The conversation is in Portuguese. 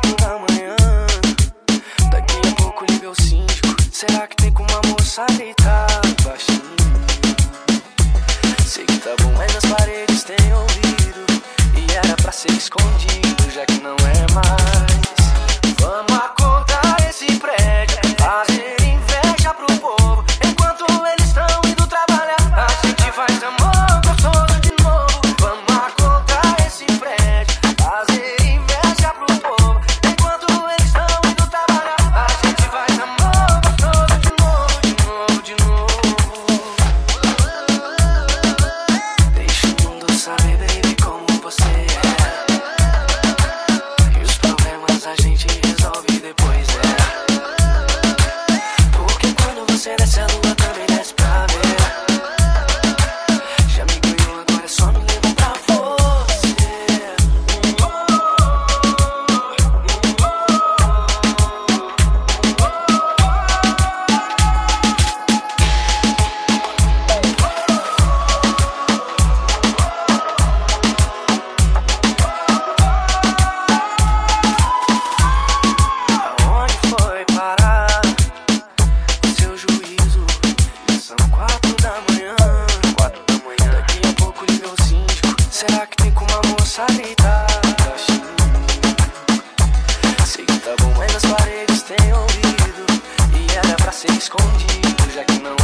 quatro da manhã. Daqui a pouco nível 5. Será que tem com uma moça deitada? Baixa. coming. escondido, já que não